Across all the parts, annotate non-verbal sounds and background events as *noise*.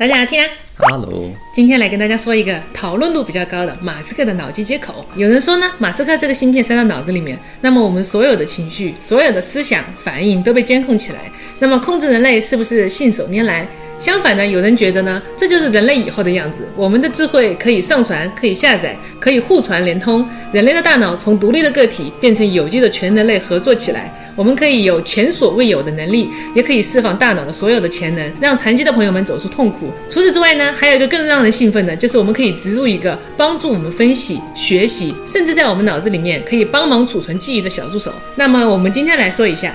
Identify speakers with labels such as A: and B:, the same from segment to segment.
A: 大家好，听啊
B: ！Hello，
A: 今天来跟大家说一个讨论度比较高的马斯克的脑机接口。有人说呢，马斯克这个芯片塞到脑子里面，那么我们所有的情绪、所有的思想反应都被监控起来，那么控制人类是不是信手拈来？相反呢，有人觉得呢，这就是人类以后的样子。我们的智慧可以上传、可以下载、可以互传联通，人类的大脑从独立的个体变成有机的全人类合作起来。我们可以有前所未有的能力，也可以释放大脑的所有的潜能，让残疾的朋友们走出痛苦。除此之外呢，还有一个更让人兴奋的，就是我们可以植入一个帮助我们分析、学习，甚至在我们脑子里面可以帮忙储存记忆的小助手。那么，我们今天来说一下，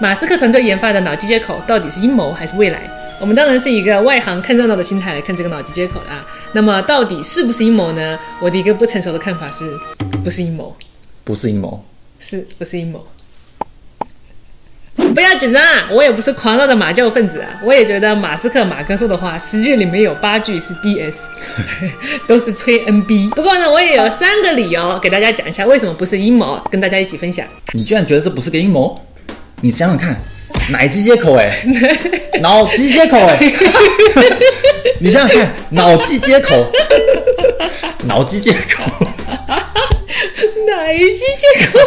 A: 马斯克团队研发的脑机接口到底是阴谋还是未来？我们当然是一个外行看热闹的心态来看这个脑机接口的啊。那么，到底是不是阴谋呢？我的一个不成熟的看法是，不是阴谋，
B: 不是阴谋，
A: 是不是阴谋？不要紧张啊！我也不是狂热的马教分子啊，我也觉得马斯克马哥说的话，实际里面有八句是 BS，*laughs* 都是吹 NB。不过呢，我也有三个理由给大家讲一下为什么不是阴谋，跟大家一起分享。
B: 你居然觉得这不是个阴谋？你想想看，奶机接口哎、*laughs* 脑机接口哎、你想想看，脑机接口，*laughs* 脑机接口，
A: 奶机接口，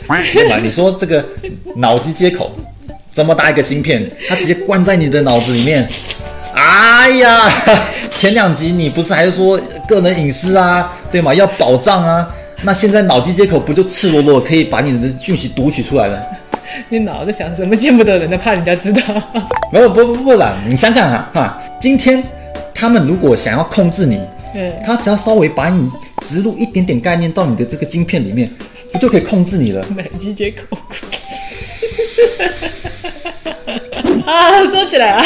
A: *laughs*
B: 对吧？你说这个脑机接口这么大一个芯片，它直接关在你的脑子里面，哎呀，*laughs* 前两集你不是还是说个人隐私啊，对吗？要保障啊。那现在脑机接口不就赤裸裸可以把你的讯息读取出来了？*laughs*
A: 你脑子想什么？见不得人的，怕人家知道。
B: 没有不不不啦，你想想啊哈，今天他们如果想要控制你，
A: 嗯，
B: 他只要稍微把你植入一点点概念到你的这个晶片里面，不就可以控制你了？
A: 奶机接口。啊，说起来啊，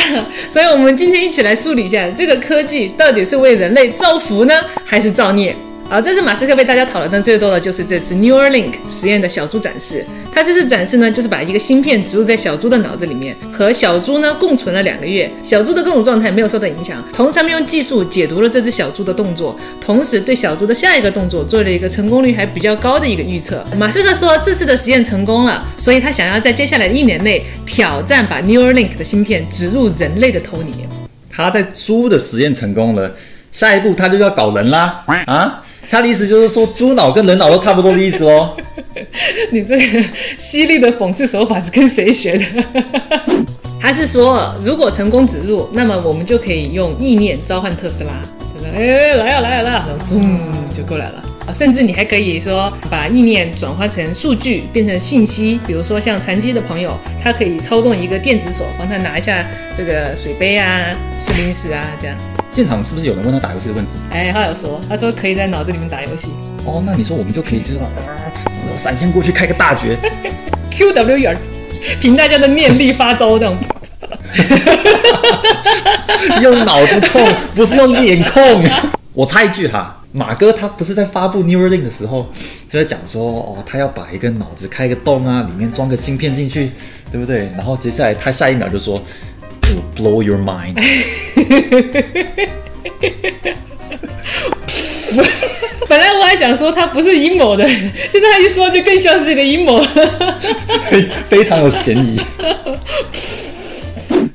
A: 所以我们今天一起来梳理一下，这个科技到底是为人类造福呢，还是造孽？好，这次马斯克被大家讨论的最多的就是这次 Neuralink 实验的小猪展示。他这次展示呢，就是把一个芯片植入在小猪的脑子里面，和小猪呢共存了两个月，小猪的各种状态没有受到影响。同时，他们用技术解读了这只小猪的动作，同时对小猪的下一个动作做了一个成功率还比较高的一个预测。马斯克说，这次的实验成功了，所以他想要在接下来的一年内挑战把 Neuralink 的芯片植入人类的头里面。
B: 他在猪的实验成功了，下一步他就要搞人啦啊！他的意思就是说，猪脑跟人脑都差不多的意思哦。*laughs*
A: 你这个犀利的讽刺手法是跟谁学的？*laughs* 他是说，如果成功植入，那么我们就可以用意念召唤特斯拉，就是哎来呀来呀来呀，然后 zoom 就过来了啊！甚至你还可以说把意念转化成数据，变成信息，比如说像残疾的朋友，他可以操纵一个电子手，帮他拿一下这个水杯啊、吃零食啊这样。
B: 现场是不是有人问他打游戏的问题？
A: 哎，他有说，他说可以在脑子里面打游戏
B: 哦，那你说我们就可以就是呃闪现过去开个大绝，，*laughs*
A: Q W 眼，凭大家的念力发招这种。*laughs*
B: 用脑子控，不是用脸控。*laughs* 我插一句哈，马哥他不是在发布 Neuralink 的时候就在讲说，哦，他要把一个脑子开个洞啊，里面装个芯片进去，对不对？然后接下来他下一秒就说，It will blow your mind。*laughs*
A: 本来我还想说他不是阴谋的，现在他一说就更像是一个阴谋。*laughs*
B: 非常有嫌疑。*laughs*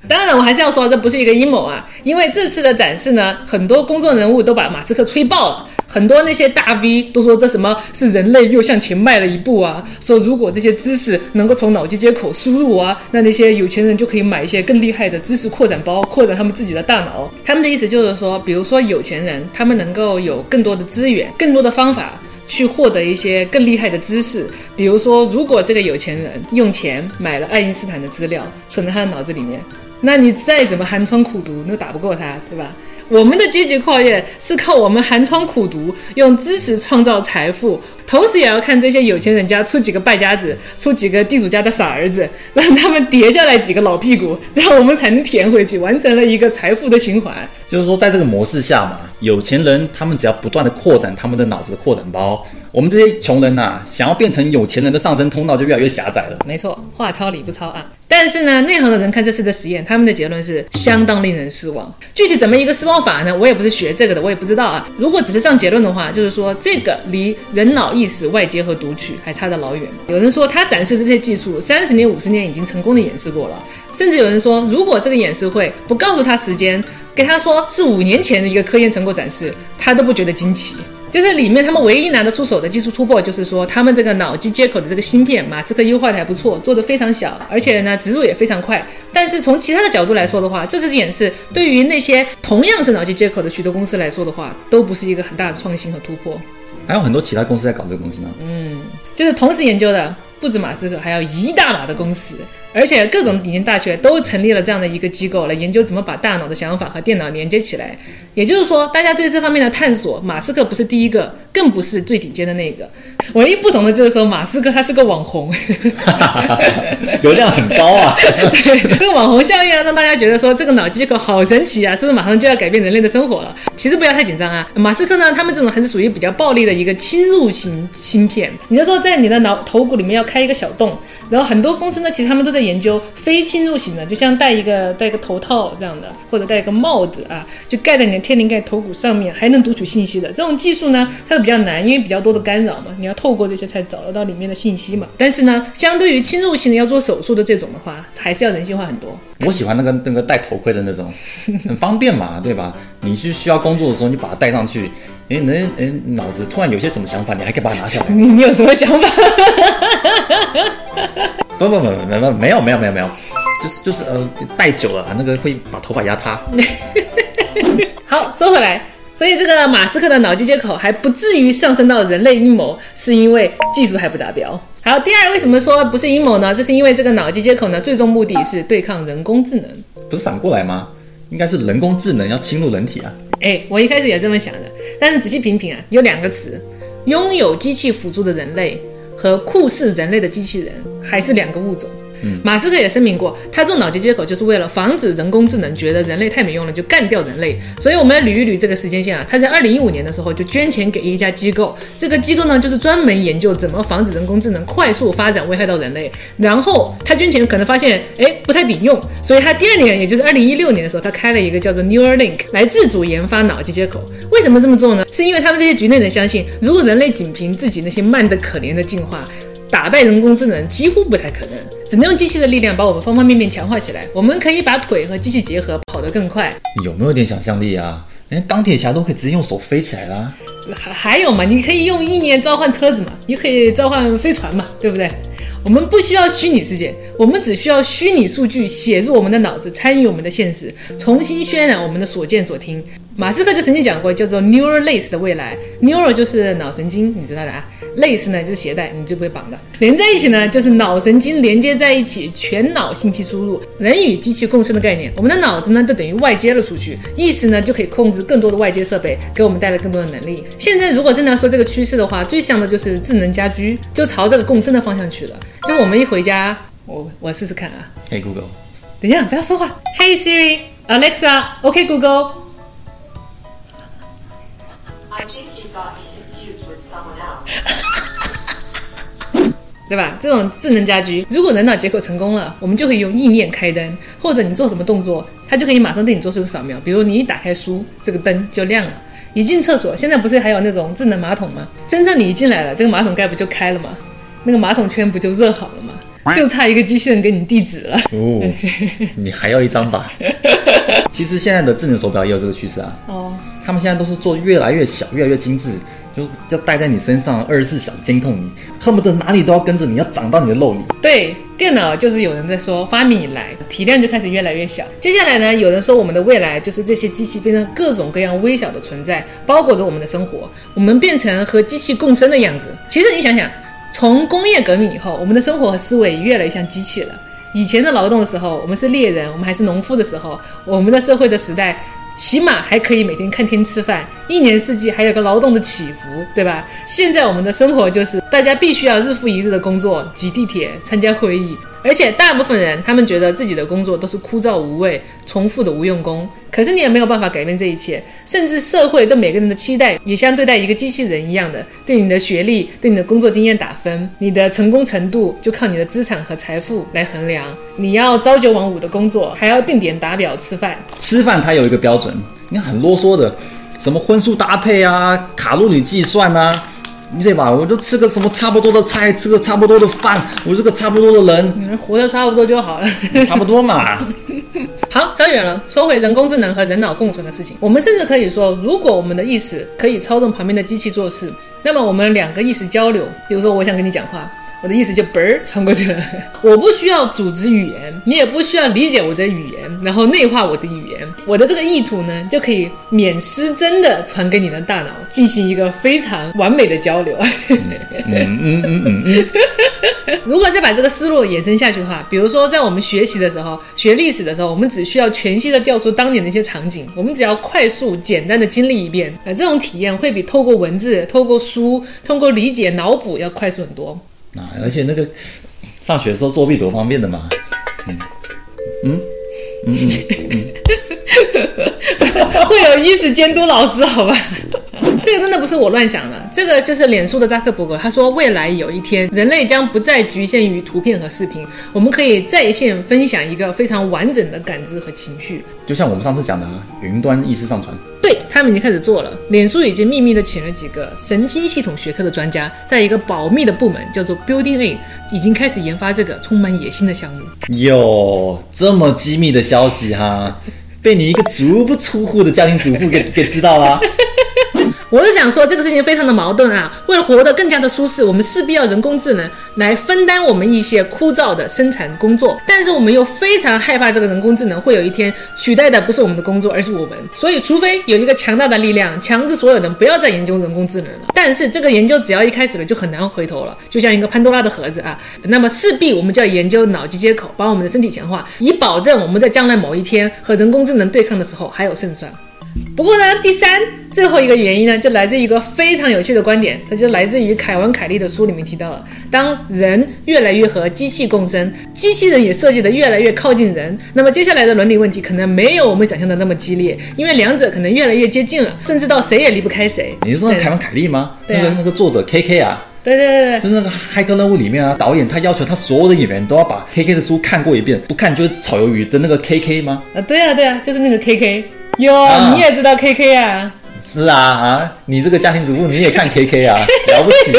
A: 当然，我还是要说这不是一个阴谋啊，因为这次的展示呢，很多公众人物都把马斯克吹爆了。很多那些大 V 都说这什么是人类又向前迈了一步啊！说如果这些知识能够从脑机接口输入啊，那那些有钱人就可以买一些更厉害的知识扩展包，扩展他们自己的大脑。他们的意思就是说，比如说有钱人，他们能够有更多的资源、更多的方法去获得一些更厉害的知识。比如说，如果这个有钱人用钱买了爱因斯坦的资料，存在他的脑子里面，那你再怎么寒窗苦读，你都打不过他，对吧？我们的阶级跨越是靠我们寒窗苦读，用知识创造财富，同时也要看这些有钱人家出几个败家子，出几个地主家的傻儿子，让他们跌下来几个老屁股，这样我们才能填回去，完成了一个财富的循环。
B: 就是说，在这个模式下嘛，有钱人他们只要不断的扩展他们的脑子的扩展包，我们这些穷人呐、想要变成有钱人的上升通道就越来越狭窄了。
A: 没错，话糙理不糙啊。但是呢，内行的人看这次的实验，他们的结论是相当令人失望。具体怎么一个失望法呢？我也不是学这个的，我也不知道啊。如果只是上结论的话，就是说这个离人脑意意识外接和读取还差得老远。有人说他展示这些技术三十年、五十年已经成功的演示过了，甚至有人说，如果这个演示会不告诉他时间，给他说是五年前的一个科研成果展示，他都不觉得惊奇。就是里面他们唯一拿得出手的技术突破，就是说他们这个脑机接口的这个芯片，马斯克优化的还不错，做的非常小，而且呢植入也非常快。但是从其他的角度来说的话，这次演示对于那些同样是脑机接口的许多公司来说的话，都不是一个很大的创新和突破。
B: 还有很多其他公司在搞这个东西吗？
A: 嗯，就是同时研究的不止马斯克，还有一大把的公司。而且各种顶尖大学都成立了这样的一个机构来研究怎么把大脑的想法和电脑连接起来。也就是说，大家对这方面的探索，马斯克不是第一个，更不是最顶尖的那个。唯一不同的就是说，马斯克他是个网红，*laughs*
B: 流量很高啊。*laughs*
A: 对，这个网红效应啊，让大家觉得说这个脑机接口好神奇啊，是不是马上就要改变人类的生活了？其实不要太紧张啊。马斯克呢，他们这种还是属于比较暴力的一个侵入型芯片。你就说在你的脑头骨里面要开一个小洞，然后很多公司呢，其实他们都在。研究非侵入型的，就像戴一个戴一个头套这样的，或者戴一个帽子啊，就盖在你的天灵盖头骨上面，还能读取信息的这种技术呢，它是比较难，因为比较多的干扰嘛，你要透过这些才找得到里面的信息嘛。但是呢，相对于侵入性的要做手术的这种的话，还是要人性化很多。
B: 我喜欢那个那个戴头盔的那种，很方便嘛，*laughs* 对吧？你去需要工作的时候，你把它戴上去，哎，人哎脑子突然有些什么想法，你还可以把它拿下来。*laughs*
A: 你你有什么想法？*laughs*
B: 不不不不不没有没有没有没有，就是就是呃戴久了那个会把头发压塌。
A: 好，说回来，所以这个马斯克的脑机接口还不至于上升到人类阴谋，是因为技术还不达标。好，第二为什么说不是阴谋呢？这是因为这个脑机接口呢，最终目的是对抗人工智能。
B: 不是反过来吗？应该是人工智能要侵入人体啊。
A: 哎，我一开始也这么想的，但是仔细品品啊，有两个词，拥有机器辅助的人类。和酷似人类的机器人还是两个物种。马斯克也声明过，他做脑机接口就是为了防止人工智能觉得人类太没用了，就干掉人类。所以我们来捋一捋这个时间线啊。他在二零一五年的时候就捐钱给一家机构，这个机构呢就是专门研究怎么防止人工智能快速发展危害到人类。然后他捐钱可能发现，哎，不太顶用，所以他第二年，也就是二零一六年的时候，他开了一个叫做 Neuralink 来自主研发脑机接口。为什么这么做呢？是因为他们这些局内人相信，如果人类仅凭自己那些慢得可怜的进化，打败人工智能几乎不太可能，只能用机器的力量把我们方方面面强化起来。我们可以把腿和机器结合，跑得更快。
B: 有没有点想象力啊？连钢铁侠都可以直接用手飞起来啦。
A: 还还有嘛？你可以用意念召唤车子嘛？你可以召唤飞船嘛？对不对？我们不需要虚拟世界，我们只需要虚拟数据写入我们的脑子，参与我们的现实，重新渲染我们的所见所听。马斯克就曾经讲过，叫做 neural lace 的未来，neural 就是脑神经，你知道的啊，lace 呢就是鞋带，你就不会绑的，连在一起呢就是脑神经连接在一起，全脑信息输入，人与机器共生的概念。我们的脑子呢就等于外接了出去，意识呢就可以控制更多的外接设备，给我们带来更多的能力。现在如果真的要说这个趋势的话，最像的就是智能家居，就朝这个共生的方向去了。就我们一回家，我我试试看啊。
B: Hey Google，
A: 等一下不要说话。Hey Siri，Alexa，OK Google。*laughs* 对吧？这种智能家居，如果人脑接口成功了，我们就可以用意念开灯，或者你做什么动作，它就可以马上对你做出个扫描。比如你一打开书，这个灯就亮了；一进厕所，现在不是还有那种智能马桶吗？真正你一进来了，这个马桶盖不就开了吗？那个马桶圈不就热好了吗？就差一个机器人给你地址了。哦，*laughs*
B: 你还要一张吧？*laughs* 其实现在的智能手表也有这个趋势啊。哦，他们现在都是做越来越小，越来越精致。就要戴在你身上，二十四小时监控你，恨不得哪里都要跟着你，要长到你的肉里。
A: 对，电脑就是有人在说，发明以来体量就开始越来越小。接下来呢，有人说我们的未来就是这些机器变成各种各样微小的存在，包裹着我们的生活，我们变成和机器共生的样子。其实你想想，从工业革命以后，我们的生活和思维越来越像机器了。以前的劳动的时候，我们是猎人，我们还是农夫的时候，我们的社会的时代。起码还可以每天看天吃饭，一年四季还有个劳动的起伏，对吧？现在我们的生活就是大家必须要日复一日的工作，挤地铁、参加会议。而且大部分人，他们觉得自己的工作都是枯燥无味、重复的无用功。可是你也没有办法改变这一切，甚至社会对每个人的期待也像对待一个机器人一样的，对你的学历、对你的工作经验打分，你的成功程度就靠你的资产和财富来衡量。你要朝九晚五的工作，还要定点打表吃饭。
B: 吃饭它有一个标准，你很啰嗦的，什么荤素搭配啊、卡路里计算啊。对吧？我就吃个什么差不多的菜，吃个差不多的饭，我是个差不多的人，
A: 嗯活得差不多就好了。
B: 差不多嘛。*laughs*
A: 好，扯远了，说回人工智能和人脑共存的事情，我们甚至可以说，如果我们的意识可以操纵旁边的机器做事，那么我们两个意识交流，比如说我想跟你讲话。我的意思就嘣儿传过去了，我不需要组织语言，你也不需要理解我的语言，然后内化我的语言，我的这个意图呢，就可以免失真的传给你的大脑，进行一个非常完美的交流。
B: 嗯嗯嗯嗯嗯，*laughs*
A: 如果再把这个思路延伸下去的话，比如说在我们学习的时候，学历史的时候，我们只需要全息的调出当年的一些场景，我们只要快速简单的经历一遍，呃，这种体验会比透过文字、透过书、通过理解、脑补要快速很多。
B: 啊，而且那个上学的时候作弊多方便的嘛。*laughs* *laughs*
A: 会有意识监督老师，好吧？*laughs* 这个真的不是我乱想的，这个就是脸书的扎克伯格，他说未来有一天，人类将不再局限于图片和视频，我们可以在线分享一个非常完整的感知和情绪。
B: 就像我们上次讲的，云端意识上传。
A: 对他们已经开始做了，脸书已经秘密的请了几个神经系统学科的专家，在一个保密的部门叫做 Building A，已经开始研发这个充满野心的项目。
B: 哟，这么机密的消息哈，被你一个足不出户的家庭主妇给给知道了。
A: 我是想说，这个事情非常的矛盾啊。为了活得更加的舒适，我们势必要人工智能来分担我们一些枯燥的生产工作，但是我们又非常害怕这个人工智能会有一天取代的不是我们的工作，而是我们。所以，除非有一个强大的力量强制所有人不要再研究人工智能了，但是这个研究只要一开始了就很难回头了，就像一个潘多拉的盒子啊。那么势必我们就要研究脑机接口，把我们的身体强化，以保证我们在将来某一天和人工智能对抗的时候还有胜算。不过呢，第三最后一个原因呢，就来自一个非常有趣的观点，它就来自于凯文·凯利的书里面提到了，当人越来越和机器共生，机器人也设计的越来越靠近人，那么接下来的伦理问题可能没有我们想象的那么激烈，因为两者可能越来越接近了，甚至到谁也离不开谁。
B: 你是说凯文·凯利吗？
A: 对啊
B: 那个那个作者 K K 啊，
A: 对对对对，
B: 就是那个《骇客任务》里面啊，导演他要求他所有的演员都要把 K K 的书看过一遍，不看就是炒鱿鱼的那个 K K 吗？
A: 啊对啊对啊，就是那个 KK 哟，
B: 啊
A: 你也知道 KK 啊？
B: 是啊啊，你这个家庭主妇你也看 *laughs* K K 啊，了不起。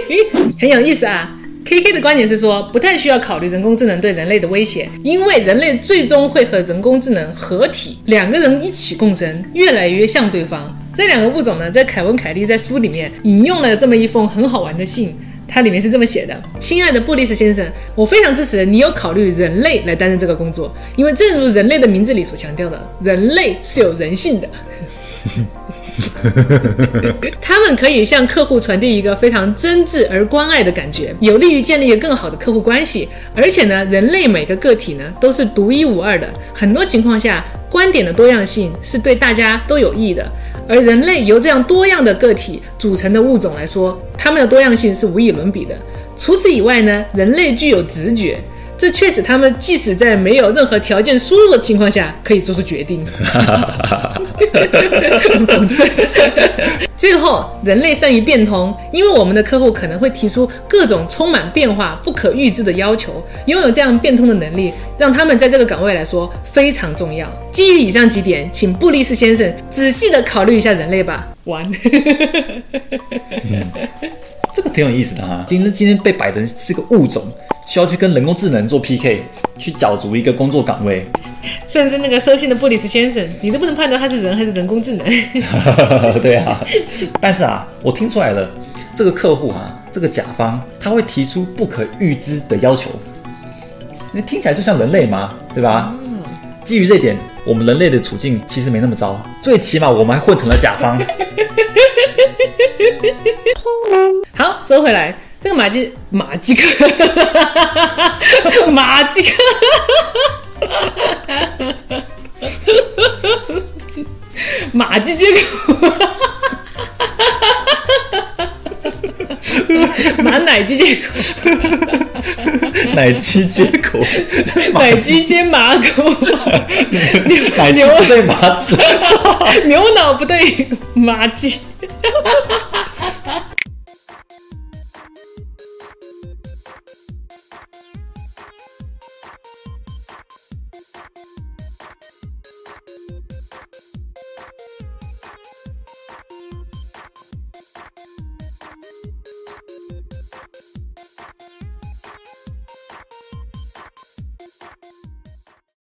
B: *laughs*
A: 很有意思啊。K K 的观点是说，不太需要考虑人工智能对人类的威胁，因为人类最终会和人工智能合体，两个人一起共生，越来越像对方。这两个物种呢，在凯文·凯利在书里面引用了这么一封很好玩的信，它里面是这么写的：“亲爱的布利斯先生，我非常支持你有考虑人类来担任这个工作，因为正如人类的名字里所强调的，人类是有人性的。*laughs* ”他们可以向客户传递一个非常真挚而关爱的感觉，有利于建立一个更好的客户关系。而且呢，人类每个个体呢都是独一无二的，很多情况下，观点的多样性是对大家都有益的。而人类由这样多样的个体组成的物种来说，它们的多样性是无与伦比的。除此以外呢，人类具有直觉。这确实他们即使在没有任何条件输入的情况下，可以做出决定。*laughs* 很讽刺。最后，人类善于变通，因为我们的客户可能会提出各种充满变化、不可预知的要求。拥有这样变通的能力，让他们在这个岗位来说非常重要。基于以上几点，请布利斯先生仔细的考虑一下人类吧。完。
B: 这个挺有意思的哈。今天今天被摆成是个物种，需要去跟人工智能做 PK，去角逐一个工作岗位。*laughs*
A: 甚至那个收信的布里斯先生，你都不能判断他是人还是人工智能。*laughs*
B: 对啊，但是啊，我听出来了，这个客户啊，这个甲方他会提出不可预知的要求，那听起来就像人类嘛，对吧？基于这点，我们人类的处境其实没那么糟，最起码我们还混成了甲方。*laughs*
A: 好，说回来，这个马基马基克，马基克，*laughs* 马基接口，马奶机接口，
B: 奶鸡接口，
A: 奶鸡接马口，*laughs*
B: 奶鸡不对马嘴。*laughs*
A: 牛脑不对马鸡。